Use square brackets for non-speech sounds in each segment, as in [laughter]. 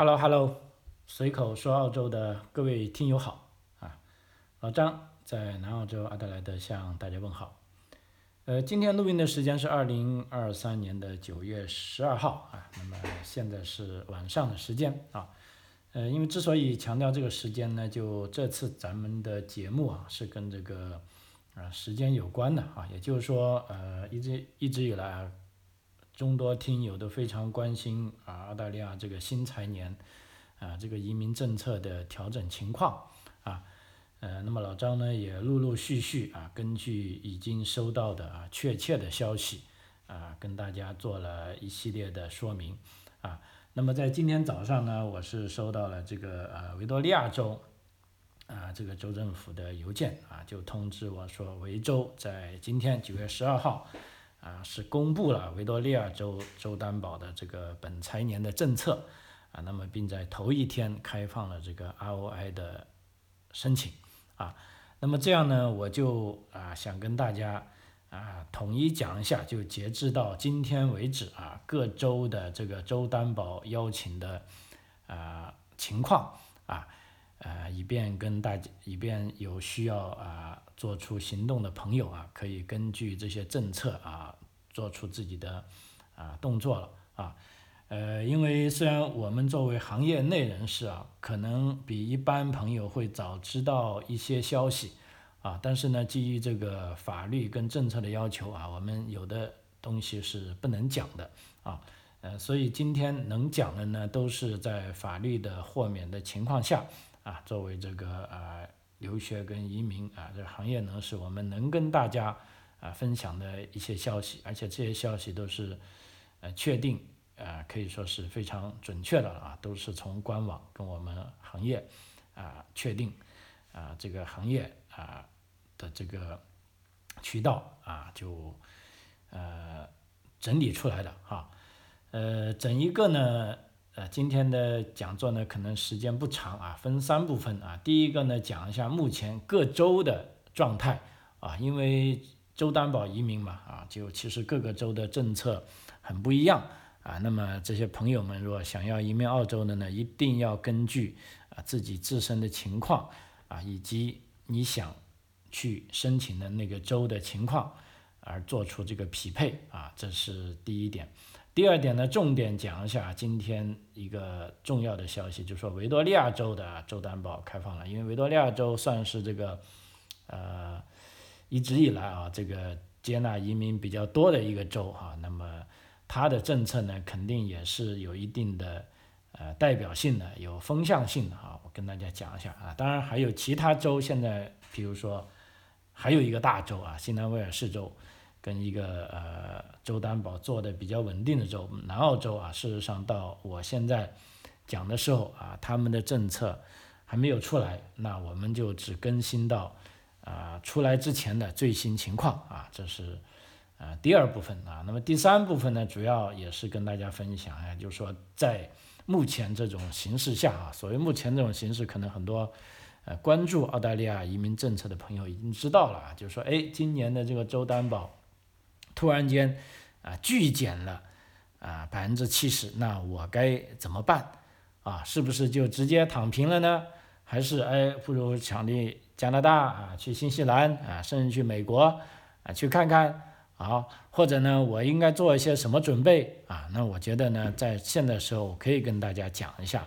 Hello Hello，随口说澳洲的各位听友好啊，老张在南澳洲阿德莱德向大家问好。呃，今天录音的时间是二零二三年的九月十二号啊，那么现在是晚上的时间啊。呃，因为之所以强调这个时间呢，就这次咱们的节目啊是跟这个啊时间有关的啊，也就是说呃一直一直以来啊。众多听友都非常关心啊，澳大利亚这个新财年啊，这个移民政策的调整情况啊，呃，那么老张呢也陆陆续续啊，根据已经收到的啊确切的消息啊，跟大家做了一系列的说明啊。那么在今天早上呢，我是收到了这个呃维多利亚州啊这个州政府的邮件啊，就通知我说维州在今天九月十二号。啊，是公布了维多利亚州州担保的这个本财年的政策啊，那么并在头一天开放了这个 ROI 的申请啊，那么这样呢，我就啊想跟大家啊统一讲一下，就截至到今天为止啊，各州的这个州担保邀请的啊情况啊，呃，以便跟大家，以便有需要啊。做出行动的朋友啊，可以根据这些政策啊，做出自己的啊动作了啊。呃，因为虽然我们作为行业内人士啊，可能比一般朋友会早知道一些消息啊，但是呢，基于这个法律跟政策的要求啊，我们有的东西是不能讲的啊。呃，所以今天能讲的呢，都是在法律的豁免的情况下啊，作为这个啊。留学跟移民啊，这行业呢是我们能跟大家啊分享的一些消息，而且这些消息都是呃确定啊，可以说是非常准确的啊，都是从官网跟我们行业啊确定啊这个行业啊的这个渠道啊就呃整理出来的哈，呃整一个呢。呃，今天的讲座呢，可能时间不长啊，分三部分啊。第一个呢，讲一下目前各州的状态啊，因为州担保移民嘛啊，就其实各个州的政策很不一样啊。那么这些朋友们如果想要移民澳洲的呢，一定要根据啊自己自身的情况啊，以及你想去申请的那个州的情况而做出这个匹配啊，这是第一点。第二点呢，重点讲一下今天一个重要的消息，就是说维多利亚州的州担保开放了。因为维多利亚州算是这个，呃，一直以来啊，这个接纳移民比较多的一个州哈。那么它的政策呢，肯定也是有一定的呃代表性的，有风向性的哈。我跟大家讲一下啊，当然还有其他州，现在比如说还有一个大州啊，新南威尔士州。跟一个呃州担保做的比较稳定的州，南澳洲啊，事实上到我现在讲的时候啊，他们的政策还没有出来，那我们就只更新到啊出来之前的最新情况啊，这是呃第二部分啊。那么第三部分呢，主要也是跟大家分享啊，就是说在目前这种形势下啊，所谓目前这种形势，可能很多呃关注澳大利亚移民政策的朋友已经知道了啊，就是说哎，今年的这个州担保。突然间，啊，巨减了，啊，百分之七十，那我该怎么办？啊，是不是就直接躺平了呢？还是哎，不如抢去加拿大啊，去新西兰啊，甚至去美国啊，去看看啊？或者呢，我应该做一些什么准备啊？那我觉得呢，在现在时候可以跟大家讲一下。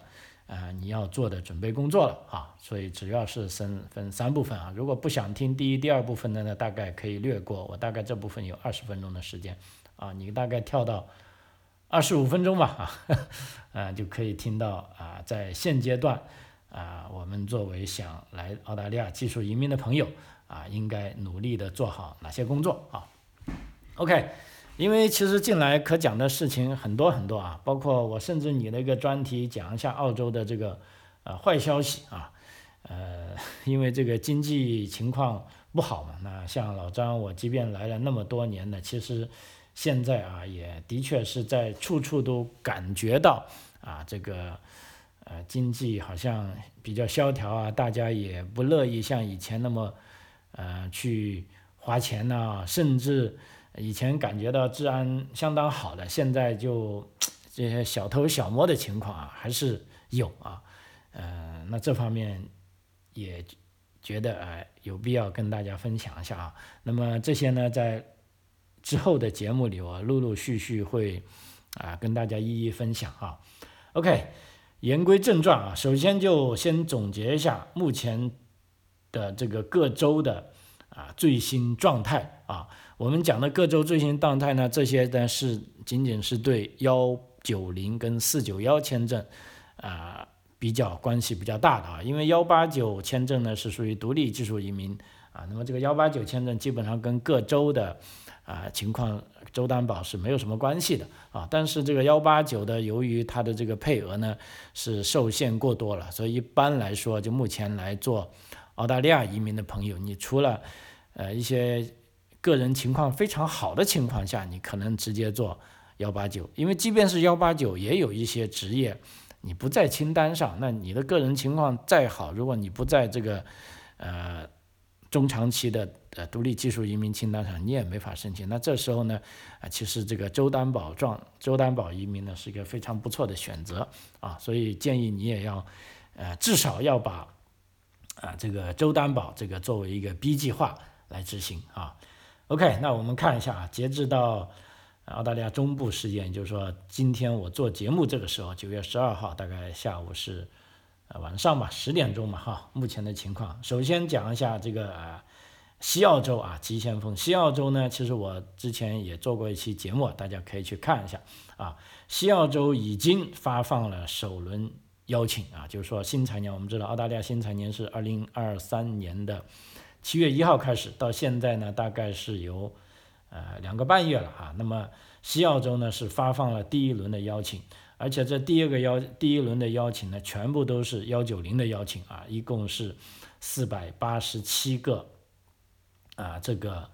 啊，你要做的准备工作了啊，所以主要是分分三部分啊。如果不想听第一、第二部分的呢，大概可以略过。我大概这部分有二十分钟的时间啊，你大概跳到二十五分钟吧啊，啊 [laughs] 就可以听到啊，在现阶段啊，我们作为想来澳大利亚技术移民的朋友啊，应该努力的做好哪些工作啊？OK。因为其实近来可讲的事情很多很多啊，包括我甚至拟了一个专题讲一下澳洲的这个呃坏消息啊，呃，[laughs] 因为这个经济情况不好嘛，那像老张我即便来了那么多年呢，其实现在啊也的确是在处处都感觉到啊这个呃经济好像比较萧条啊，大家也不乐意像以前那么呃去花钱呐，甚至。以前感觉到治安相当好的，现在就 [tsk] 这些小偷小摸的情况啊，还是有啊，呃，那这方面也觉得啊有必要跟大家分享一下啊。那么这些呢，在之后的节目里，我陆陆续续会啊跟大家一一分享啊。OK，言归正传啊，首先就先总结一下目前的这个各州的啊最新状态啊。我们讲的各州最新动态呢，这些呢是仅仅是对幺。九零跟四九幺签证，啊，比较关系比较大的啊，因为幺八九签证呢是属于独立技术移民啊，那么这个幺八九签证基本上跟各州的啊情况州担保是没有什么关系的啊，但是这个幺八九的由于它的这个配额呢是受限过多了，所以一般来说就目前来做澳大利亚移民的朋友，你除了呃一些个人情况非常好的情况下，你可能直接做。幺八九，因为即便是幺八九，也有一些职业你不在清单上，那你的个人情况再好，如果你不在这个呃中长期的呃独立技术移民清单上，你也没法申请。那这时候呢，啊，其实这个州担保状州担保移民呢是一个非常不错的选择啊，所以建议你也要呃至少要把啊这个州担保这个作为一个 B 计划来执行啊。OK，那我们看一下啊，截至到。澳大利亚中部时间，就是说，今天我做节目这个时候，九月十二号，大概下午是，呃晚上吧，十点钟嘛，哈，目前的情况。首先讲一下这个呃西澳洲啊，急先锋。西澳洲呢，其实我之前也做过一期节目，大家可以去看一下啊。西澳洲已经发放了首轮邀请啊，就是说新财年，我们知道澳大利亚新财年是二零二三年的七月一号开始，到现在呢，大概是有。呃，两个半月了哈。那么西澳洲呢是发放了第一轮的邀请，而且这第二个邀第一轮的邀请呢，全部都是幺九零的邀请啊，一共是四百八十七个啊这个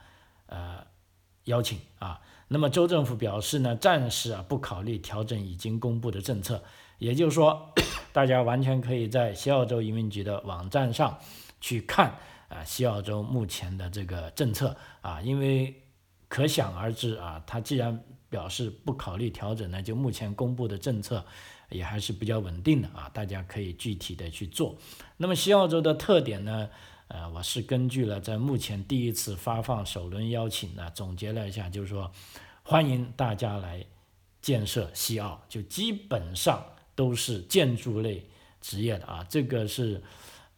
呃邀请啊。那么州政府表示呢，暂时啊不考虑调整已经公布的政策，也就是说，[coughs] 大家完全可以在西澳洲移民局的网站上去看啊西澳洲目前的这个政策啊，因为。可想而知啊，他既然表示不考虑调整呢，就目前公布的政策也还是比较稳定的啊，大家可以具体的去做。那么西澳洲的特点呢，呃，我是根据了在目前第一次发放首轮邀请呢，总结了一下，就是说欢迎大家来建设西澳，就基本上都是建筑类职业的啊，这个是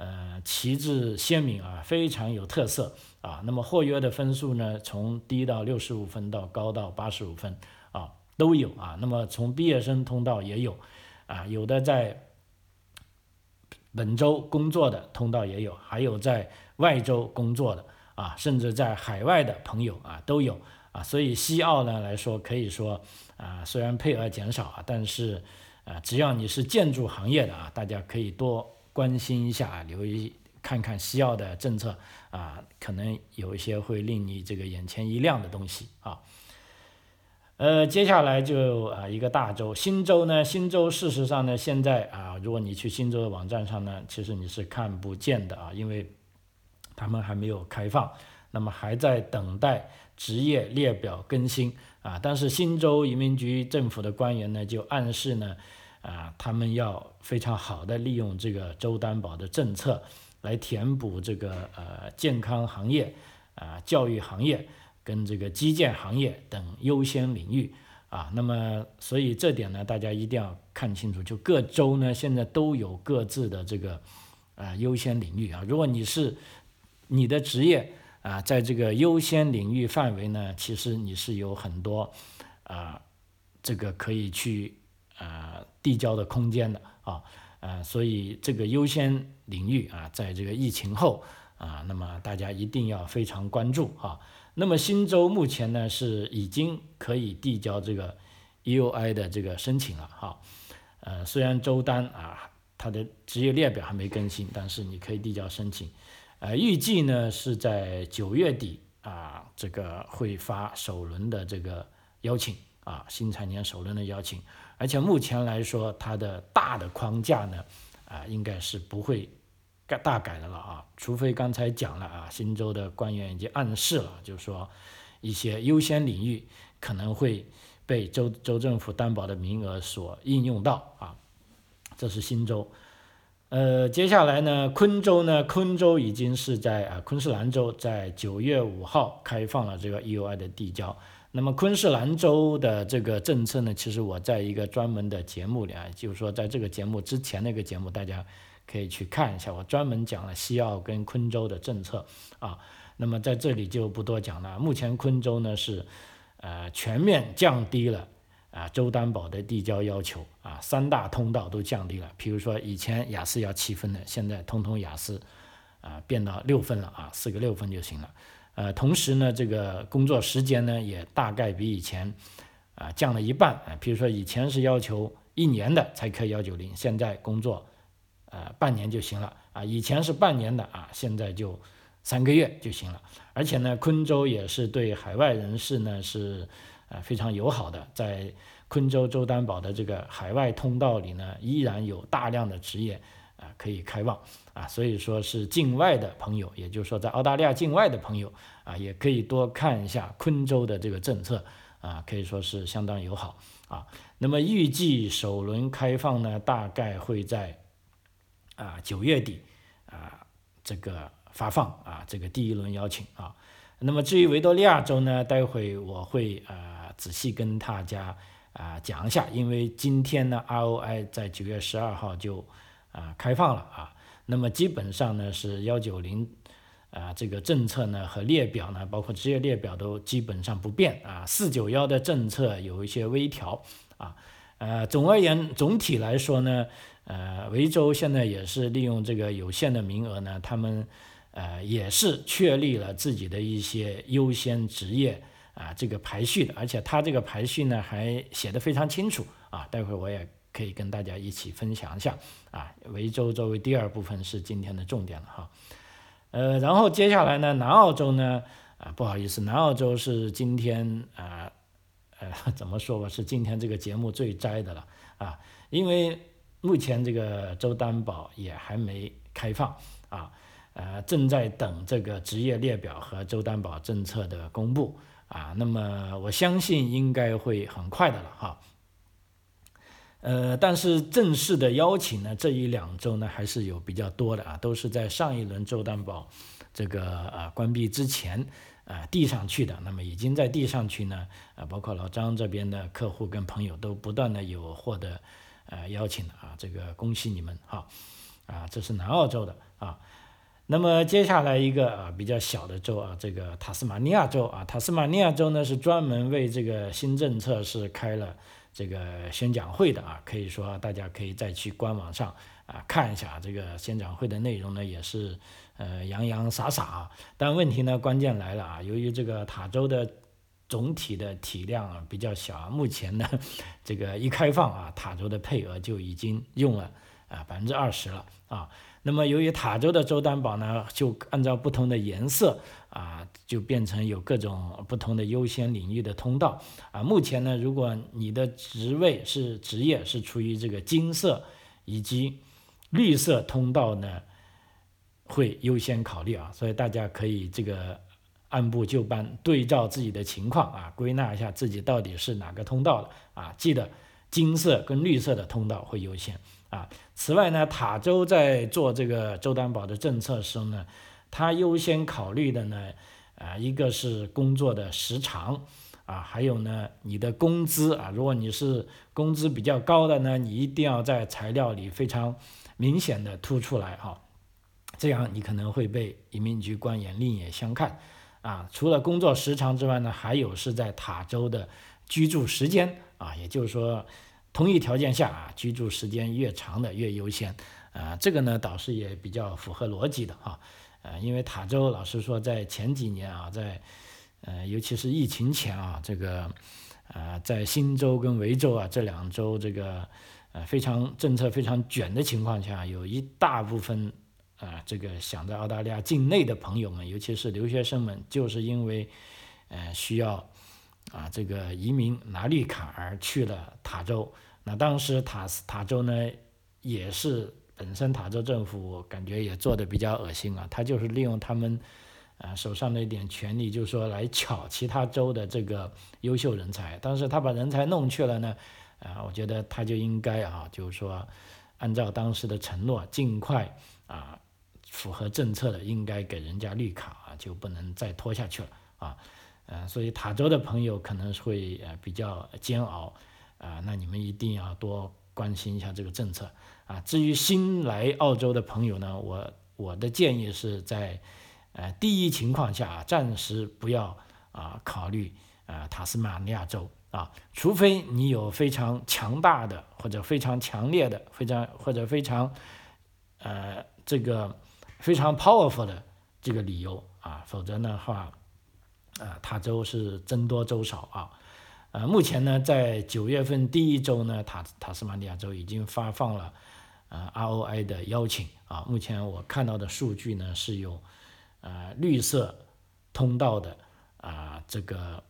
呃旗帜鲜明啊，非常有特色。啊，那么获约的分数呢，从低到六十五分到高到八十五分啊，都有啊。那么从毕业生通道也有，啊，有的在本州工作的通道也有，还有在外州工作的啊，甚至在海外的朋友啊都有啊。所以西澳呢来说，可以说啊，虽然配额减少啊，但是啊，只要你是建筑行业的啊，大家可以多关心一下，留意看看西澳的政策。啊，可能有一些会令你这个眼前一亮的东西啊。呃，接下来就啊一个大洲，新州呢，新州事实上呢，现在啊，如果你去新州的网站上呢，其实你是看不见的啊，因为他们还没有开放，那么还在等待职业列表更新啊。但是新州移民局政府的官员呢，就暗示呢，啊，他们要非常好的利用这个州担保的政策。来填补这个呃健康行业啊教育行业跟这个基建行业等优先领域啊，那么所以这点呢大家一定要看清楚，就各州呢现在都有各自的这个啊优先领域啊，如果你是你的职业啊在这个优先领域范围呢，其实你是有很多啊这个可以去啊递交的空间的啊。啊，所以这个优先领域啊，在这个疫情后啊，那么大家一定要非常关注啊。那么新州目前呢是已经可以递交这个 EUI 的这个申请了哈。呃，虽然周单啊，它的职业列表还没更新，但是你可以递交申请。呃，预计呢是在九月底啊，这个会发首轮的这个邀请啊，新财年首轮的邀请。而且目前来说，它的大的框架呢，啊，应该是不会改大改的了啊，除非刚才讲了啊，新州的官员已经暗示了，就是说一些优先领域可能会被州州政府担保的名额所应用到啊，这是新州。呃，接下来呢，昆州呢，昆州已经是在啊昆士兰州在九月五号开放了这个 EUI 的递交。那么昆士兰州的这个政策呢，其实我在一个专门的节目里啊，就是说在这个节目之前那个节目，大家可以去看一下，我专门讲了西澳跟昆州的政策啊。那么在这里就不多讲了。目前昆州呢是呃全面降低了。啊，州担保的递交要求啊，三大通道都降低了。比如说以前雅思要七分的，现在通通雅思啊变到六分了啊，四个六分就行了。呃，同时呢，这个工作时间呢也大概比以前啊降了一半啊。比如说以前是要求一年的才可以幺九零，现在工作呃半年就行了啊。以前是半年的啊，现在就三个月就行了。而且呢，昆州也是对海外人士呢是。呃，非常友好的，在昆州州担保的这个海外通道里呢，依然有大量的职业啊可以开放啊，所以说是境外的朋友，也就是说在澳大利亚境外的朋友啊，也可以多看一下昆州的这个政策啊，可以说是相当友好啊。那么预计首轮开放呢，大概会在啊九月底啊这个发放啊这个第一轮邀请啊。那么至于维多利亚州呢，待会我会啊。仔细跟大家啊讲一下，因为今天呢，ROI 在九月十二号就啊开放了啊，那么基本上呢是幺九零啊这个政策呢和列表呢，包括职业列表都基本上不变啊，四九幺的政策有一些微调啊，呃，总而言总体来说呢，呃，维州现在也是利用这个有限的名额呢，他们呃也是确立了自己的一些优先职业。啊，这个排序的，而且它这个排序呢还写的非常清楚啊，待会儿我也可以跟大家一起分享一下啊。维州作为第二部分是今天的重点了哈，呃，然后接下来呢，南澳洲呢，啊，不好意思，南澳洲是今天啊，呃，[laughs] 怎么说吧，是今天这个节目最摘的了啊，因为目前这个州担保也还没开放啊，呃，正在等这个职业列表和州担保政策的公布。啊，那么我相信应该会很快的了哈。呃，但是正式的邀请呢，这一两周呢还是有比较多的啊，都是在上一轮周担保这个啊关闭之前啊递上去的。那么已经在递上去呢，啊，包括老张这边的客户跟朋友都不断的有获得呃邀请的啊，这个恭喜你们哈。啊，这是南澳洲的啊。那么接下来一个啊比较小的州啊，这个塔斯马尼亚州啊，塔斯马尼亚州呢是专门为这个新政策是开了这个宣讲会的啊，可以说大家可以再去官网上啊看一下这个宣讲会的内容呢，也是呃洋洋洒洒啊。但问题呢，关键来了啊，由于这个塔州的总体的体量啊比较小啊，目前呢这个一开放啊，塔州的配额就已经用了啊百分之二十了啊。那么，由于塔州的州担保呢，就按照不同的颜色啊，就变成有各种不同的优先领域的通道啊。目前呢，如果你的职位是职业是处于这个金色以及绿色通道呢，会优先考虑啊。所以大家可以这个按部就班，对照自己的情况啊，归纳一下自己到底是哪个通道的啊。记得金色跟绿色的通道会优先。啊，此外呢，塔州在做这个州担保的政策时候呢，它优先考虑的呢，啊，一个是工作的时长，啊，还有呢，你的工资啊，如果你是工资比较高的呢，你一定要在材料里非常明显的突出来哈，这样你可能会被移民局官员另眼相看，啊，除了工作时长之外呢，还有是在塔州的居住时间啊，也就是说。同一条件下啊，居住时间越长的越优先，啊，这个呢倒是也比较符合逻辑的哈，呃，因为塔州老实说在前几年啊，在呃尤其是疫情前啊，这个呃在新州跟维州啊这两州这个呃非常政策非常卷的情况下，有一大部分啊这个想在澳大利亚境内的朋友们，尤其是留学生们，就是因为呃需要。啊，这个移民拿绿卡而去了塔州，那当时塔斯塔州呢，也是本身塔州政府感觉也做的比较恶心啊，他就是利用他们，啊手上的一点权利，就是说来抢其他州的这个优秀人才。但是他把人才弄去了呢，啊，我觉得他就应该啊，就是说按照当时的承诺，尽快啊符合政策的，应该给人家绿卡啊，就不能再拖下去了啊。呃，所以塔州的朋友可能会呃比较煎熬啊，那你们一定要多关心一下这个政策啊。至于新来澳洲的朋友呢，我我的建议是在呃第一情况下暂时不要啊考虑啊塔斯马尼亚州啊，除非你有非常强大的或者非常强烈的、非常或者非常呃这个非常 powerful 的这个理由啊，否则的话。啊，塔州是僧多粥少啊，呃，目前呢，在九月份第一周呢，塔塔斯马尼亚州已经发放了呃 ROI 的邀请啊，目前我看到的数据呢是有呃绿色通道的啊这个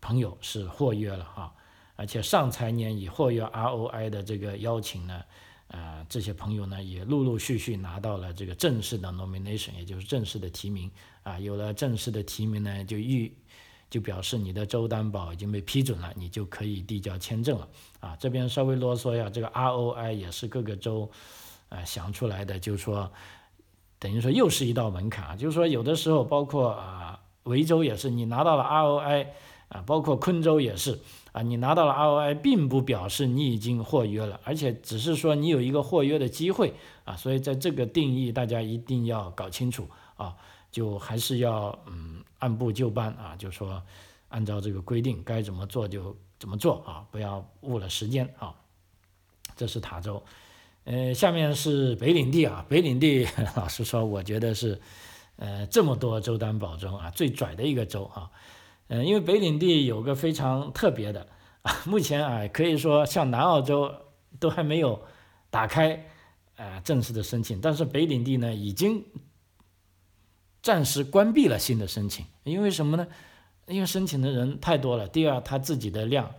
朋友是获约了哈，而且上财年已获约 ROI 的这个邀请呢。啊，这些朋友呢也陆陆续续拿到了这个正式的 nomination，也就是正式的提名啊。有了正式的提名呢，就预就表示你的州担保已经被批准了，你就可以递交签证了啊。这边稍微啰嗦一下，这个 ROI 也是各个州啊想出来的，就是说等于说又是一道门槛啊。就是说有的时候，包括啊维州也是，你拿到了 ROI 啊，包括昆州也是。啊，你拿到了 ROI，并不表示你已经获约了，而且只是说你有一个获约的机会啊，所以在这个定义大家一定要搞清楚啊，就还是要嗯按部就班啊，就说按照这个规定该怎么做就怎么做啊，不要误了时间啊。这是塔州，呃，下面是北领地啊，北领地 [laughs] 老实说，我觉得是呃这么多州担保中啊最拽的一个州啊。嗯，因为北领地有个非常特别的啊，目前啊可以说像南澳洲都还没有打开呃正式的申请，但是北领地呢已经暂时关闭了新的申请，因为什么呢？因为申请的人太多了，第二他自己的量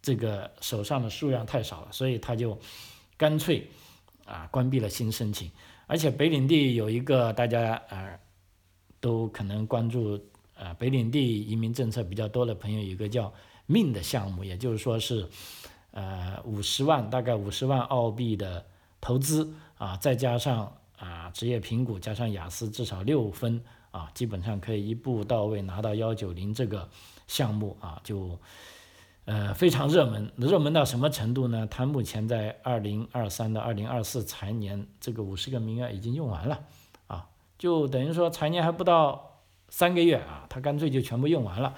这个手上的数量太少了，所以他就干脆啊关闭了新申请，而且北领地有一个大家啊都可能关注。啊，北领地移民政策比较多的朋友，有一个叫命的项目，也就是说是，呃，五十万，大概五十万澳币的投资啊，再加上啊职业评估，加上雅思至少六分啊，基本上可以一步到位拿到幺九零这个项目啊，就呃非常热门，热门到什么程度呢？它目前在二零二三到二零二四财年这个五十个名额已经用完了啊，就等于说财年还不到。三个月啊，他干脆就全部用完了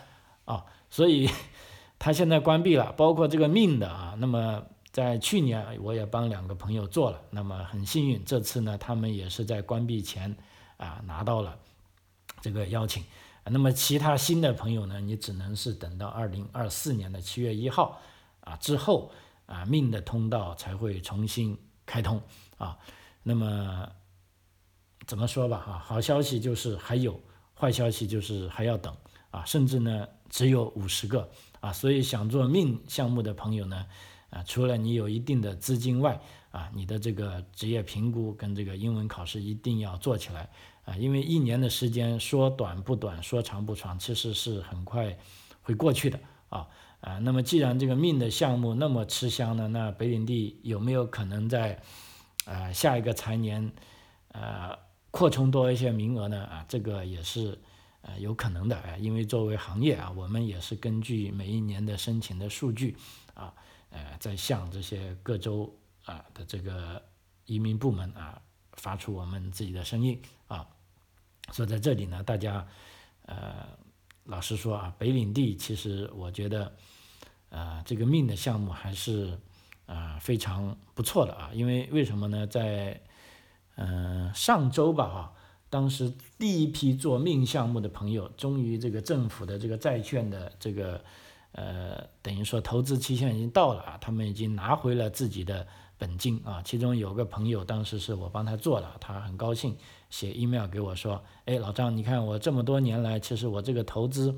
啊，所以 [laughs] 他现在关闭了，包括这个命的啊。那么在去年我也帮两个朋友做了，那么很幸运，这次呢他们也是在关闭前啊拿到了这个邀请。那么其他新的朋友呢，你只能是等到二零二四年的七月一号啊之后啊命的通道才会重新开通啊。那么怎么说吧哈，好消息就是还有。坏消息就是还要等啊，甚至呢只有五十个啊，所以想做命项目的朋友呢，啊，除了你有一定的资金外，啊，你的这个职业评估跟这个英文考试一定要做起来啊，因为一年的时间说短不短，说长不长，其实是很快会过去的啊啊，那么既然这个命的项目那么吃香呢，那北领地有没有可能在啊下一个财年啊？扩充多一些名额呢？啊，这个也是呃有可能的啊，因为作为行业啊，我们也是根据每一年的申请的数据啊，呃，在向这些各州啊的这个移民部门啊发出我们自己的声音啊。所以在这里呢，大家呃老实说啊，北领地其实我觉得啊这个命的项目还是啊非常不错的啊，因为为什么呢？在嗯，上周吧，哈，当时第一批做命项目的朋友，终于这个政府的这个债券的这个，呃，等于说投资期限已经到了啊，他们已经拿回了自己的本金啊。其中有个朋友，当时是我帮他做了，他很高兴，写 email 给我说，哎，老张，你看我这么多年来，其实我这个投资，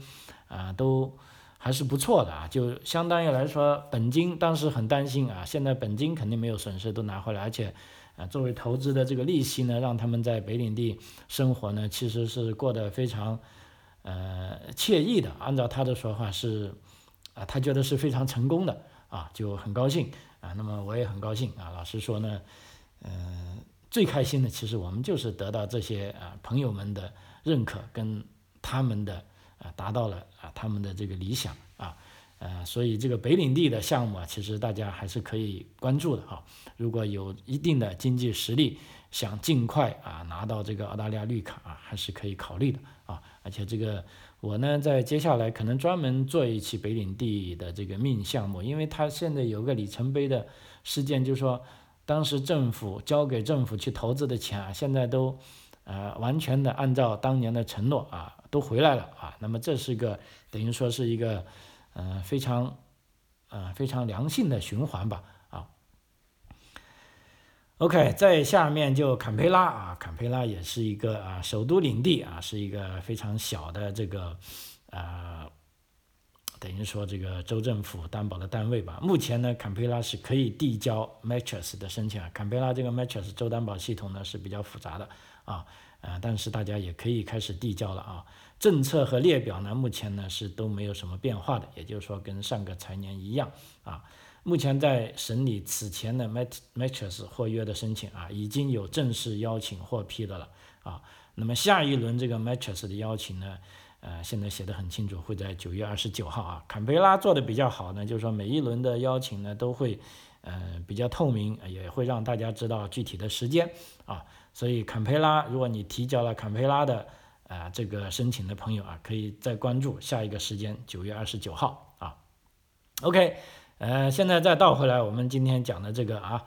啊，都。还是不错的啊，就相当于来说，本金当时很担心啊，现在本金肯定没有损失，都拿回来，而且啊，作为投资的这个利息呢，让他们在北领地生活呢，其实是过得非常呃惬意的。按照他的说法是啊，他觉得是非常成功的啊，就很高兴啊。那么我也很高兴啊。老实说呢，嗯，最开心的其实我们就是得到这些啊朋友们的认可跟他们的。啊，达到了啊，他们的这个理想，呃，所以这个北领地的项目啊，其实大家还是可以关注的哈。如果有一定的经济实力，想尽快啊拿到这个澳大利亚绿卡啊，还是可以考虑的啊。而且这个我呢，在接下来可能专门做一期北领地的这个命项目，因为它现在有个里程碑的事件，就是说当时政府交给政府去投资的钱啊，现在都呃完全的按照当年的承诺啊。都回来了啊，那么这是个等于说是一个，呃非常，呃非常良性的循环吧啊。OK，在下面就坎培拉啊，坎培拉也是一个啊首都领地啊，是一个非常小的这个，呃，等于说这个州政府担保的单位吧。目前呢，坎培拉是可以递交 MATCHES 的申请啊。坎培拉这个 MATCHES 州担保系统呢是比较复杂的啊，呃，但是大家也可以开始递交了啊。政策和列表呢，目前呢是都没有什么变化的，也就是说跟上个财年一样啊。目前在审理此前的 Matrix 获约的申请啊，已经有正式邀请获批的了啊。那么下一轮这个 Matrix 的邀请呢，呃，现在写的很清楚，会在九月二十九号啊。坎培拉做的比较好呢，就是说每一轮的邀请呢都会呃比较透明，也会让大家知道具体的时间啊。所以坎培拉，如果你提交了坎培拉的。啊，这个申请的朋友啊，可以再关注下一个时间，九月二十九号啊。OK，呃，现在再倒回来，我们今天讲的这个啊，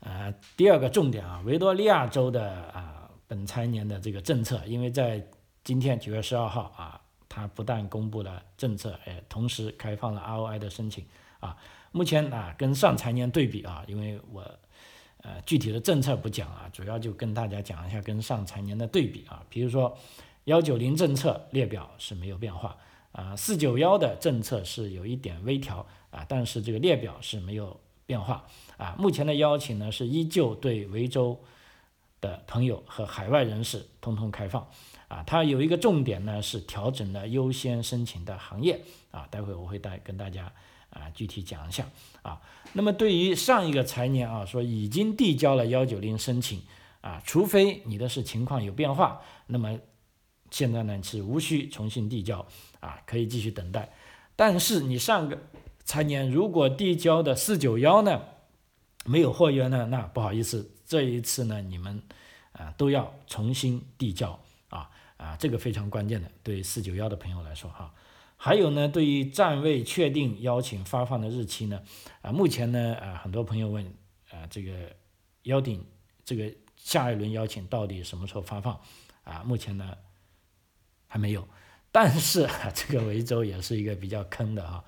呃，第二个重点啊，维多利亚州的啊本财年的这个政策，因为在今天九月十二号啊，它不但公布了政策，哎，同时开放了 ROI 的申请啊。目前啊，跟上财年对比啊，因为我呃具体的政策不讲啊，主要就跟大家讲一下跟上财年的对比啊，比如说。幺九零政策列表是没有变化啊，四九幺的政策是有一点微调啊，但是这个列表是没有变化啊。目前的邀请呢是依旧对维州的朋友和海外人士通通开放啊。它有一个重点呢是调整了优先申请的行业啊，待会我会带跟大家啊具体讲一下啊。那么对于上一个财年啊说已经递交了幺九零申请啊，除非你的是情况有变化，那么。现在呢是无需重新递交啊，可以继续等待。但是你上个财年如果递交的四九幺呢没有货源呢，那不好意思，这一次呢你们啊都要重新递交啊啊，这个非常关键的，对四九幺的朋友来说哈。还有呢，对于暂未确定邀请发放的日期呢，啊目前呢啊很多朋友问啊这个邀请这个下一轮邀请到底什么时候发放啊？目前呢。还没有，但是这个维州也是一个比较坑的啊，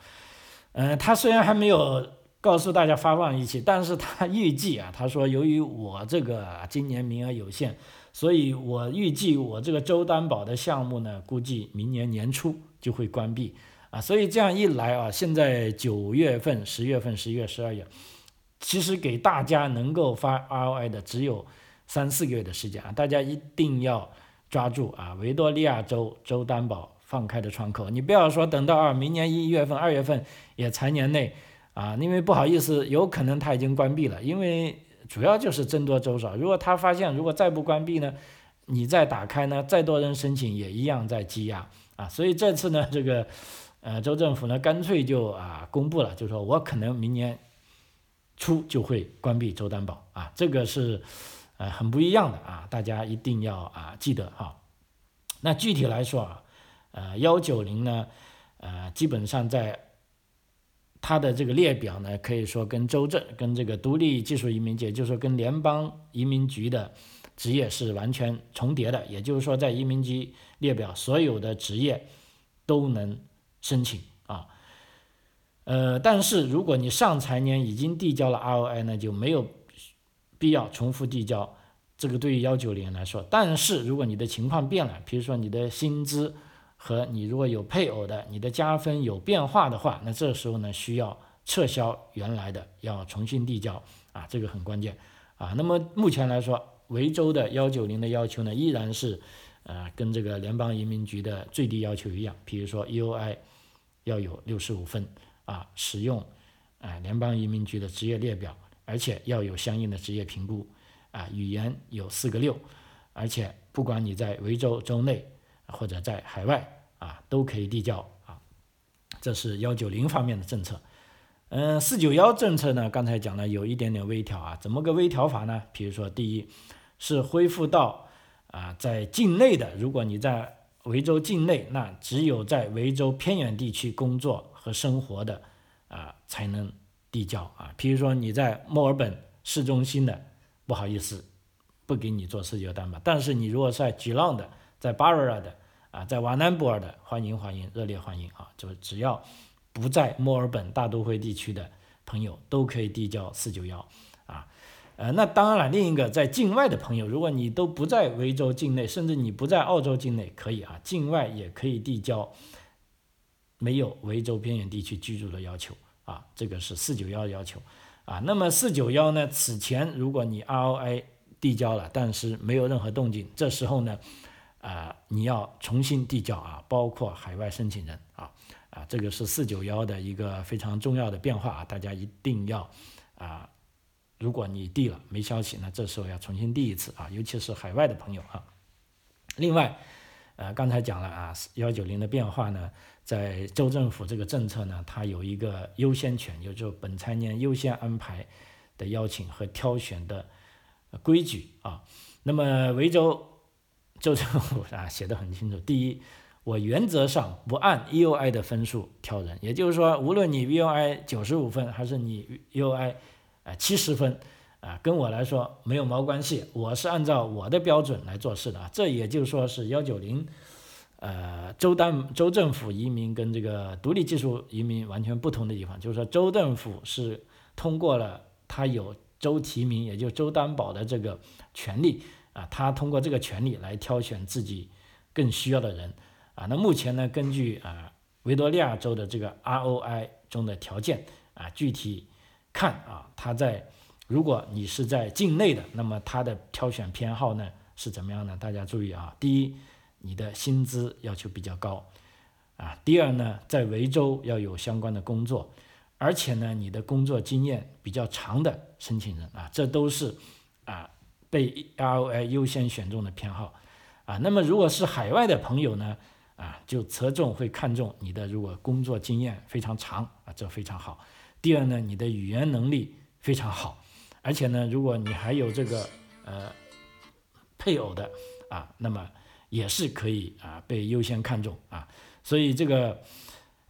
嗯，他虽然还没有告诉大家发放日期，但是他预计啊，他说由于我这个今年名额有限，所以我预计我这个州担保的项目呢，估计明年年初就会关闭啊，所以这样一来啊，现在九月份、十月份、十一月、十二月，其实给大家能够发 ROI 的只有三四个月的时间啊，大家一定要。抓住啊，维多利亚州州担保放开的窗口，你不要说等到啊明年一月份、二月份也财年内啊，因为不好意思，有可能他已经关闭了，因为主要就是增多州少。如果他发现如果再不关闭呢，你再打开呢，再多人申请也一样在积压啊。所以这次呢，这个呃州政府呢干脆就啊公布了，就说我可能明年初就会关闭州担保啊，这个是。呃，很不一样的啊，大家一定要啊记得哈。那具体来说啊，呃，幺九零呢，呃，基本上在它的这个列表呢，可以说跟州政、跟这个独立技术移民局，就是说跟联邦移民局的职业是完全重叠的。也就是说，在移民局列表所有的职业都能申请啊。呃，但是如果你上财年已经递交了 ROI 呢，就没有。必要重复递交，这个对于幺九零来说，但是如果你的情况变了，比如说你的薪资和你如果有配偶的，你的加分有变化的话，那这时候呢需要撤销原来的，要重新递交啊，这个很关键啊。那么目前来说，维州的幺九零的要求呢，依然是呃跟这个联邦移民局的最低要求一样，比如说 EOI 要有六十五分啊，使用啊联邦移民局的职业列表，而且要有相应的职业评估啊，语言有四个六，而且不管你在维州州内。或者在海外啊，都可以递交啊，这是幺九零方面的政策。嗯，四九幺政策呢，刚才讲了有一点点微调啊，怎么个微调法呢？比如说，第一是恢复到啊，在境内的，如果你在维州境内，那只有在维州偏远地区工作和生活的啊，才能递交啊。比如说你在墨尔本市中心的，不好意思，不给你做四九担保。但是你如果在吉朗的，在巴尔的。啊，在瓦南布尔的欢迎欢迎，热烈欢迎啊！就只要不在墨尔本大都会地区的朋友都可以递交四九幺啊。呃，那当然了，另一个在境外的朋友，如果你都不在维州境内，甚至你不在澳洲境内，可以啊，境外也可以递交没有维州边远地区居住的要求啊。这个是四九幺要求啊。那么四九幺呢，此前如果你 ROI 递交了，但是没有任何动静，这时候呢？啊，你要重新递交啊，包括海外申请人啊，啊，这个是四九幺的一个非常重要的变化啊，大家一定要啊，如果你递了没消息，那这时候要重新递一次啊，尤其是海外的朋友啊。另外，呃，刚才讲了啊，幺九零的变化呢，在州政府这个政策呢，它有一个优先权，也就是本财年优先安排的邀请和挑选的规矩啊。那么维州。州政府啊写的很清楚，第一，我原则上不按 EOI 的分数挑人，也就是说，无论你 EOI 九十五分还是你 EOI 啊七十分啊，跟我来说没有毛关系，我是按照我的标准来做事的啊。这也就是说是幺九零，呃，州单州政府移民跟这个独立技术移民完全不同的地方，就是说州政府是通过了他有州提名，也就是州担保的这个权利。啊，他通过这个权利来挑选自己更需要的人啊。那目前呢，根据啊维多利亚州的这个 ROI 中的条件啊，具体看啊，他在如果你是在境内的，那么他的挑选偏好呢是怎么样呢？大家注意啊，第一，你的薪资要求比较高啊；第二呢，在维州要有相关的工作，而且呢，你的工作经验比较长的申请人啊，这都是啊。被 ROI 优先选中的偏好，啊，那么如果是海外的朋友呢，啊，就侧重会看重你的如果工作经验非常长啊，这非常好。第二呢，你的语言能力非常好，而且呢，如果你还有这个呃配偶的啊，那么也是可以啊被优先看重啊，所以这个。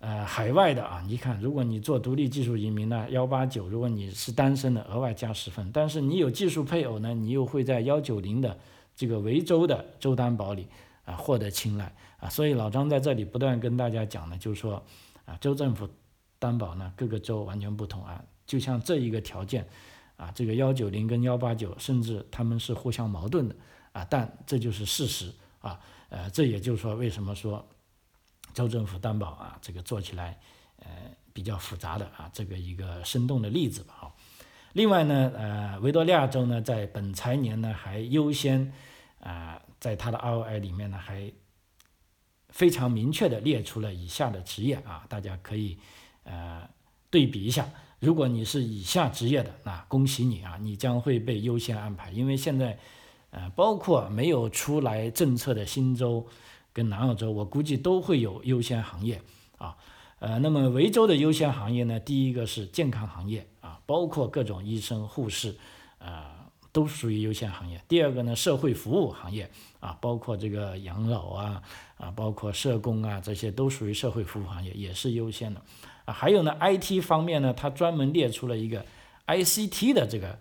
呃，海外的啊，你看，如果你做独立技术移民呢，幺八九；如果你是单身的，额外加十分。但是你有技术配偶呢，你又会在幺九零的这个维州的州担保里啊获得青睐啊。所以老张在这里不断跟大家讲呢，就是说啊，州政府担保呢，各个州完全不同啊。就像这一个条件啊，这个幺九零跟幺八九，甚至他们是互相矛盾的啊。但这就是事实啊。呃，这也就是说，为什么说。州政府担保啊，这个做起来，呃，比较复杂的啊，这个一个生动的例子吧，好。另外呢，呃，维多利亚州呢，在本财年呢，还优先啊，在它的 ROI 里面呢，还非常明确的列出了以下的职业啊，大家可以呃对比一下。如果你是以下职业的，那恭喜你啊，你将会被优先安排，因为现在呃，包括没有出来政策的新州。跟南澳洲，我估计都会有优先行业啊，呃，那么维州的优先行业呢？第一个是健康行业啊，包括各种医生、护士，啊，都属于优先行业。第二个呢，社会服务行业啊，包括这个养老啊，啊，包括社工啊，这些都属于社会服务行业，也是优先的啊。还有呢，IT 方面呢，它专门列出了一个 ICT 的这个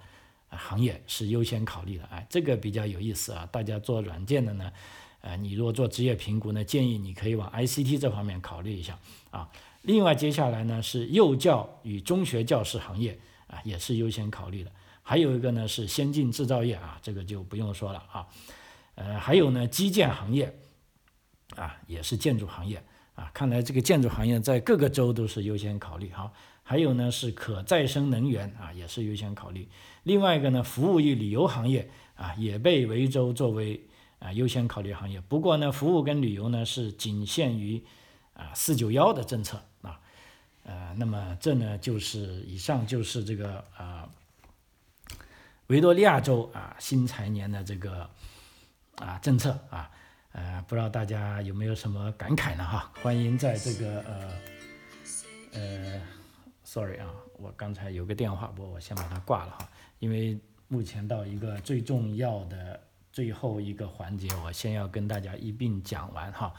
行业是优先考虑的，哎，这个比较有意思啊，大家做软件的呢。呃，你如果做职业评估呢，建议你可以往 ICT 这方面考虑一下啊。另外，接下来呢是幼教与中学教师行业啊，也是优先考虑的。还有一个呢是先进制造业啊，这个就不用说了啊。呃，还有呢基建行业啊，也是建筑行业啊。看来这个建筑行业在各个州都是优先考虑哈。还有呢是可再生能源啊，也是优先考虑。另外一个呢，服务与旅游行业啊，也被维州作为啊优先考虑行业。不过呢，服务跟旅游呢是仅限于啊四九幺的政策啊。呃，那么这呢就是以上就是这个啊维多利亚州啊新财年的这个啊政策啊。呃，不知道大家有没有什么感慨呢？哈，欢迎在这个呃呃，sorry 啊，我刚才有个电话，不过我先把它挂了哈，因为目前到一个最重要的最后一个环节，我先要跟大家一并讲完哈。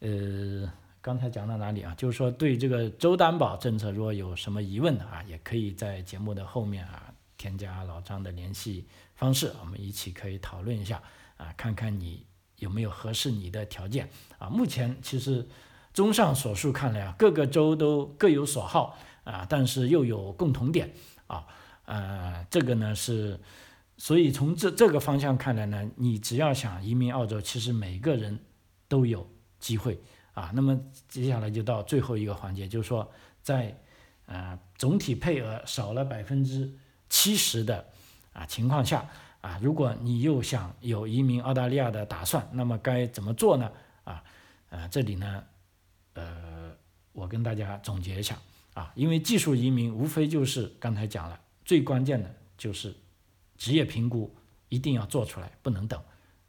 呃，刚才讲到哪里啊？就是说对这个州担保政策，如果有什么疑问的啊，也可以在节目的后面啊添加老张的联系方式，我们一起可以讨论一下啊，看看你。有没有合适你的条件啊？目前其实，综上所述看来啊，各个州都各有所好啊，但是又有共同点啊，呃，这个呢是，所以从这这个方向看来呢，你只要想移民澳洲，其实每个人都有机会啊。那么接下来就到最后一个环节，就是说，在呃总体配额少了百分之七十的啊情况下。啊，如果你又想有移民澳大利亚的打算，那么该怎么做呢？啊，呃，这里呢，呃，我跟大家总结一下啊，因为技术移民无非就是刚才讲了，最关键的就是职业评估一定要做出来，不能等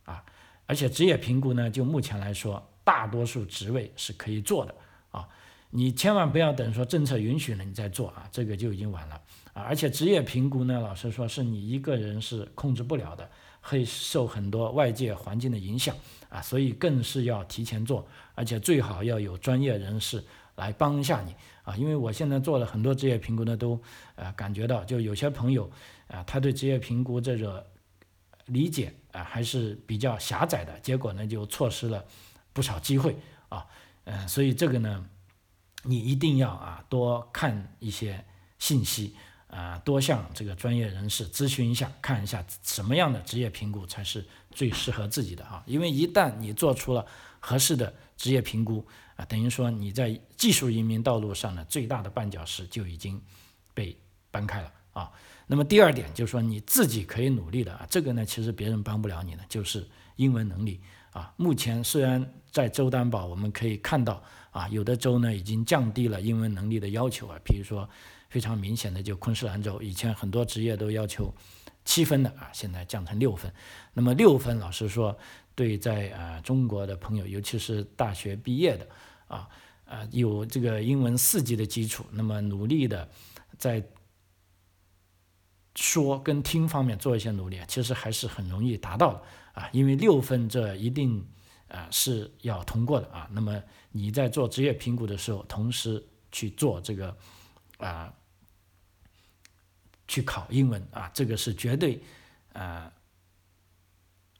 啊，而且职业评估呢，就目前来说，大多数职位是可以做的啊，你千万不要等说政策允许了你再做啊，这个就已经晚了。啊，而且职业评估呢，老实说是你一个人是控制不了的，会受很多外界环境的影响啊，所以更是要提前做，而且最好要有专业人士来帮一下你啊。因为我现在做了很多职业评估呢，都呃感觉到，就有些朋友啊，他对职业评估这个理解啊还是比较狭窄的，结果呢就错失了不少机会啊。嗯，所以这个呢，你一定要啊多看一些信息。啊，多向这个专业人士咨询一下，看一下什么样的职业评估才是最适合自己的啊？因为一旦你做出了合适的职业评估啊，等于说你在技术移民道路上的最大的绊脚石就已经被搬开了啊。那么第二点就是说你自己可以努力的啊，这个呢其实别人帮不了你的，就是英文能力啊。目前虽然在州担保我们可以看到啊，有的州呢已经降低了英文能力的要求啊，比如说。非常明显的，就昆士兰州，以前很多职业都要求七分的啊，现在降成六分。那么六分，老实说，对在啊中国的朋友，尤其是大学毕业的啊，啊有这个英文四级的基础，那么努力的在说跟听方面做一些努力，其实还是很容易达到的啊，因为六分这一定啊是要通过的啊。那么你在做职业评估的时候，同时去做这个啊。去考英文啊，这个是绝对，呃，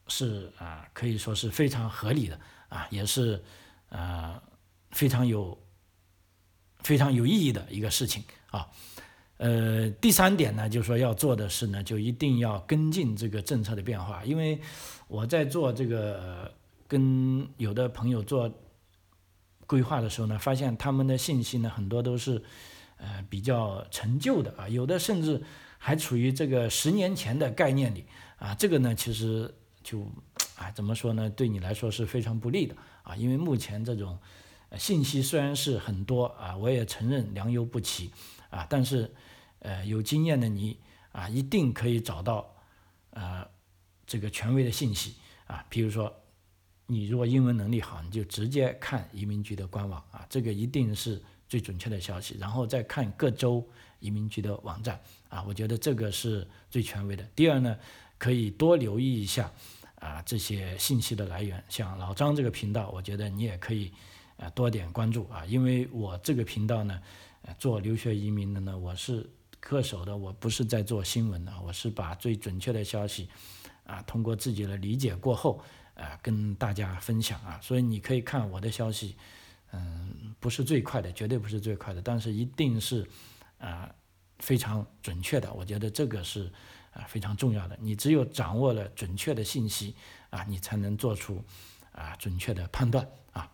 是啊，可以说是非常合理的啊，也是呃非常有非常有意义的一个事情啊。呃，第三点呢，就是说要做的是呢，就一定要跟进这个政策的变化，因为我在做这个跟有的朋友做规划的时候呢，发现他们的信息呢很多都是。呃，比较陈旧的啊，有的甚至还处于这个十年前的概念里啊，这个呢，其实就啊，怎么说呢？对你来说是非常不利的啊，因为目前这种信息虽然是很多啊，我也承认良莠不齐啊，但是呃，有经验的你啊，一定可以找到呃这个权威的信息啊，比如说你如果英文能力好，你就直接看移民局的官网啊，这个一定是。最准确的消息，然后再看各州移民局的网站啊，我觉得这个是最权威的。第二呢，可以多留意一下啊这些信息的来源，像老张这个频道，我觉得你也可以啊多点关注啊，因为我这个频道呢，做留学移民的呢，我是恪守的，我不是在做新闻的，我是把最准确的消息啊通过自己的理解过后啊跟大家分享啊，所以你可以看我的消息。嗯，不是最快的，绝对不是最快的，但是一定是，啊，非常准确的。我觉得这个是啊非常重要的。你只有掌握了准确的信息啊，你才能做出啊准确的判断啊。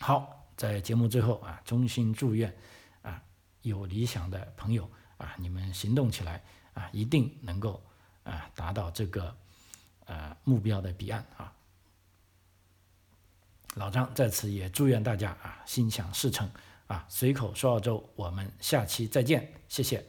好，在节目最后啊，衷心祝愿啊有理想的朋友啊，你们行动起来啊，一定能够啊达到这个呃目标的彼岸啊。老张在此也祝愿大家啊心想事成啊！随口说澳洲，我们下期再见，谢谢。